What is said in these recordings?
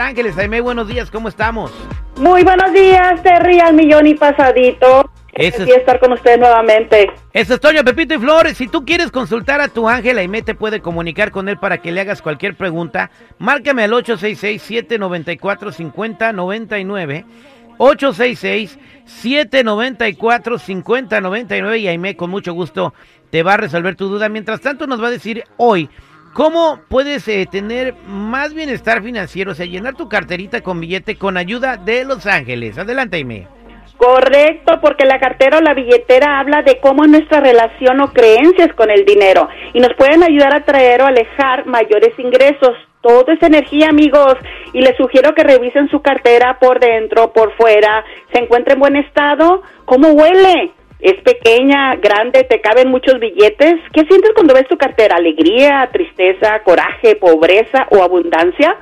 Ángeles. Aime, buenos días, ¿cómo estamos? Muy buenos días, Terry, al millón y pasadito. Eso Aquí estar con ustedes nuevamente. Eso es Toño Pepito y Flores. Si tú quieres consultar a tu ángel, Aime te puede comunicar con él para que le hagas cualquier pregunta. Márcame al 866-794-5099. 866-794-5099 y Aime con mucho gusto te va a resolver tu duda. Mientras tanto nos va a decir hoy cómo puedes eh, tener más bienestar financiero, o sea, llenar tu carterita con billete con ayuda de Los Ángeles. Adelante, Aime. Correcto, porque la cartera o la billetera habla de cómo es nuestra relación o creencias con el dinero y nos pueden ayudar a traer o alejar mayores ingresos. Todo es energía, amigos, y les sugiero que revisen su cartera por dentro, por fuera, se encuentra en buen estado. ¿Cómo huele? ¿Es pequeña, grande, te caben muchos billetes? ¿Qué sientes cuando ves tu cartera? ¿Alegría, tristeza, coraje, pobreza o abundancia?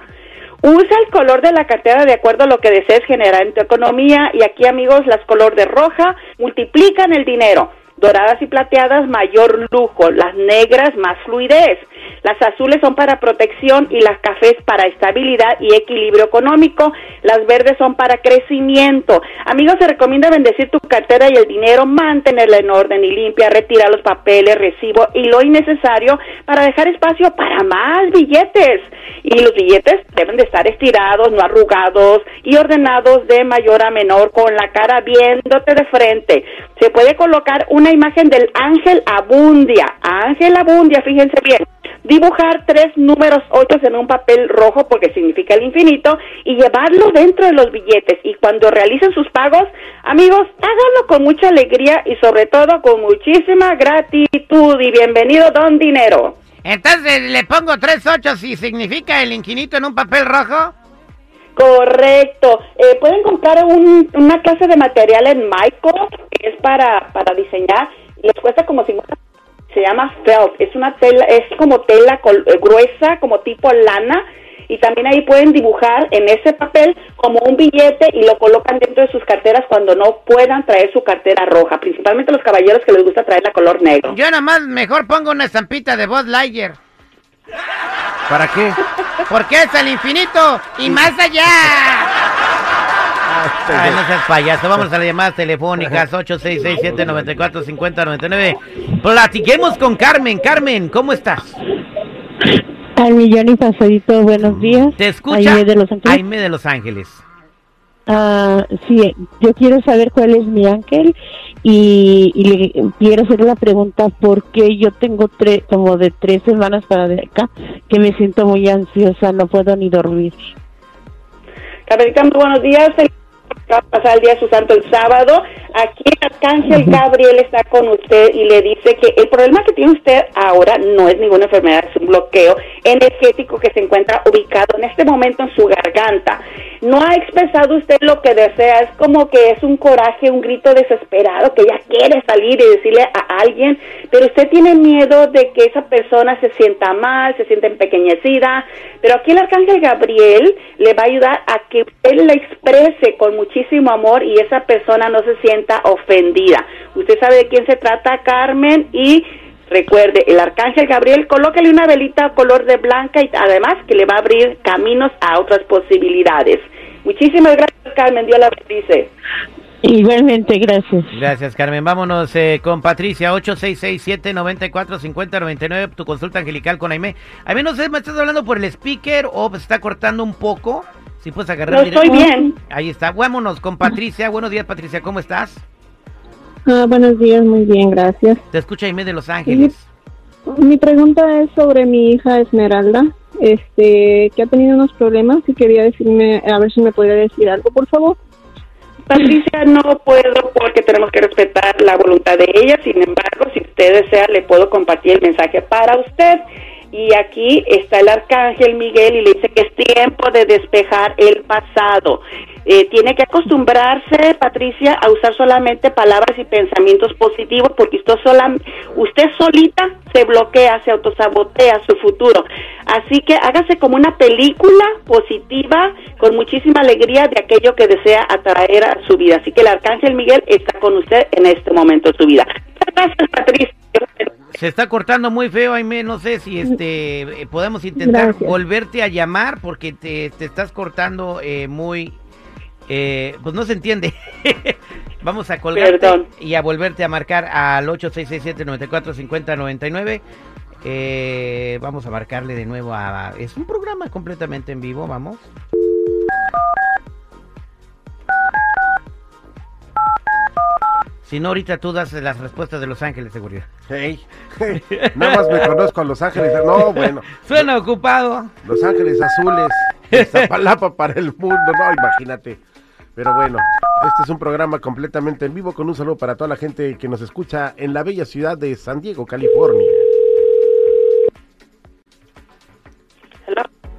Usa el color de la cartera de acuerdo a lo que desees generar en tu economía y aquí amigos las color de roja multiplican el dinero. Doradas y plateadas mayor lujo, las negras más fluidez, las azules son para protección y las cafés para estabilidad y equilibrio económico, las verdes son para crecimiento. Amigos, se recomienda bendecir tu cartera y el dinero, mantenerla en orden y limpia, retirar los papeles, recibo y lo innecesario para dejar espacio para más billetes. Y los billetes deben de estar estirados, no arrugados y ordenados de mayor a menor con la cara viéndote de frente. Se puede colocar una imagen del ángel abundia, ángel abundia, fíjense bien. Dibujar tres números ocho en un papel rojo porque significa el infinito y llevarlo dentro de los billetes. Y cuando realicen sus pagos, amigos, háganlo con mucha alegría y sobre todo con muchísima gratitud. Y bienvenido, don Dinero. Entonces le pongo tres ocho si significa el infinito en un papel rojo. Correcto. Eh, pueden comprar un- una clase de material en Michael, que es para, para diseñar, les cuesta como 50 se llama felt, es una tela, es como tela col- eh, gruesa, como tipo lana, y también ahí pueden dibujar en ese papel como un billete y lo colocan dentro de sus carteras cuando no puedan traer su cartera roja, principalmente los caballeros que les gusta traer la color negro. Yo nada más mejor pongo una estampita de Buzz Lightyear. ¿Para qué? Porque es el infinito y más allá. Ay, no seas payaso. Vamos a las llamadas telefónicas 866-794-5099. Platiquemos con Carmen. Carmen, ¿cómo estás? Al millón y pasadito, buenos días. Te escucha Aime de Los Ángeles. Aime de Los Ángeles. Ah, sí, yo quiero saber cuál es mi ángel y, y le quiero hacer la pregunta porque yo tengo tres, como de tres semanas para de acá que me siento muy ansiosa, no puedo ni dormir. Carmelita, muy buenos días. Va a pasar el día su santo el sábado. Aquí el arcángel Gabriel está con usted y le dice que el problema que tiene usted ahora no es ninguna enfermedad, es un bloqueo energético que se encuentra ubicado en este momento en su garganta. No ha expresado usted lo que desea, es como que es un coraje, un grito desesperado que ya quiere salir y decirle a alguien, pero usted tiene miedo de que esa persona se sienta mal, se sienta empequeñecida, pero aquí el arcángel Gabriel le va a ayudar a que usted le exprese con muchísimo amor y esa persona no se sienta ofendida. Usted sabe de quién se trata, Carmen, y recuerde, el arcángel Gabriel, colóquele una velita color de blanca y además que le va a abrir caminos a otras posibilidades. Muchísimas gracias, Carmen. Dios la bendice. Igualmente, gracias. Gracias, Carmen. Vámonos eh, con Patricia, 866-794-5099, tu consulta angelical con Aime. Aime, no sé, ¿me estás hablando por el speaker o se está cortando un poco? Si puedes agarrar No estoy bien. Ahí está. Vámonos con Patricia. Buenos días, Patricia. ¿Cómo estás? Ah, buenos días, muy bien, gracias. Te escucha Aime de Los Ángeles. Mi pregunta es sobre mi hija Esmeralda, este, que ha tenido unos problemas y quería decirme, a ver si me puede decir algo, por favor. Patricia, no puedo porque tenemos que respetar la voluntad de ella. Sin embargo, si usted desea, le puedo compartir el mensaje para usted. Y aquí está el arcángel Miguel y le dice que es tiempo de despejar el pasado. Eh, tiene que acostumbrarse, Patricia, a usar solamente palabras y pensamientos positivos porque usted, usted solita se bloquea, se autosabotea su futuro. Así que hágase como una película positiva, con muchísima alegría de aquello que desea atraer a su vida. Así que el arcángel Miguel está con usted en este momento de su vida. Gracias, Patricia. Se está cortando muy feo, Aime. No sé si este eh, podemos intentar Gracias. volverte a llamar porque te, te estás cortando eh, muy... eh, pues no se entiende. Vamos a colgarte Perdón. y a volverte a marcar al 8667-945099. Eh, vamos a marcarle de nuevo a... Es un programa completamente en vivo, vamos. Si no, ahorita tú das las respuestas de Los Ángeles, seguridad. Hey, nada más me conozco a Los Ángeles. No, bueno. Suena ocupado. Los Ángeles Azules. Zapalapa para el mundo. No, imagínate. Pero bueno, este es un programa completamente en vivo con un saludo para toda la gente que nos escucha en la bella ciudad de San Diego, California.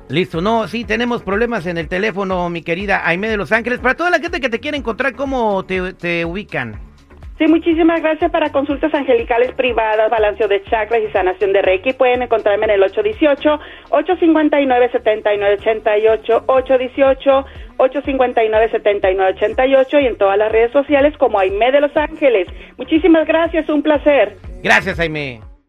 Listo, no, sí, tenemos problemas en el teléfono, mi querida Aime de Los Ángeles. Para toda la gente que te quiere encontrar, ¿cómo te, te ubican? Sí, muchísimas gracias para consultas angelicales privadas, balanceo de chakras y sanación de Reiki. Pueden encontrarme en el 818-859-7988, 818-859-7988 y en todas las redes sociales como Aime de Los Ángeles. Muchísimas gracias, un placer. Gracias, Aime.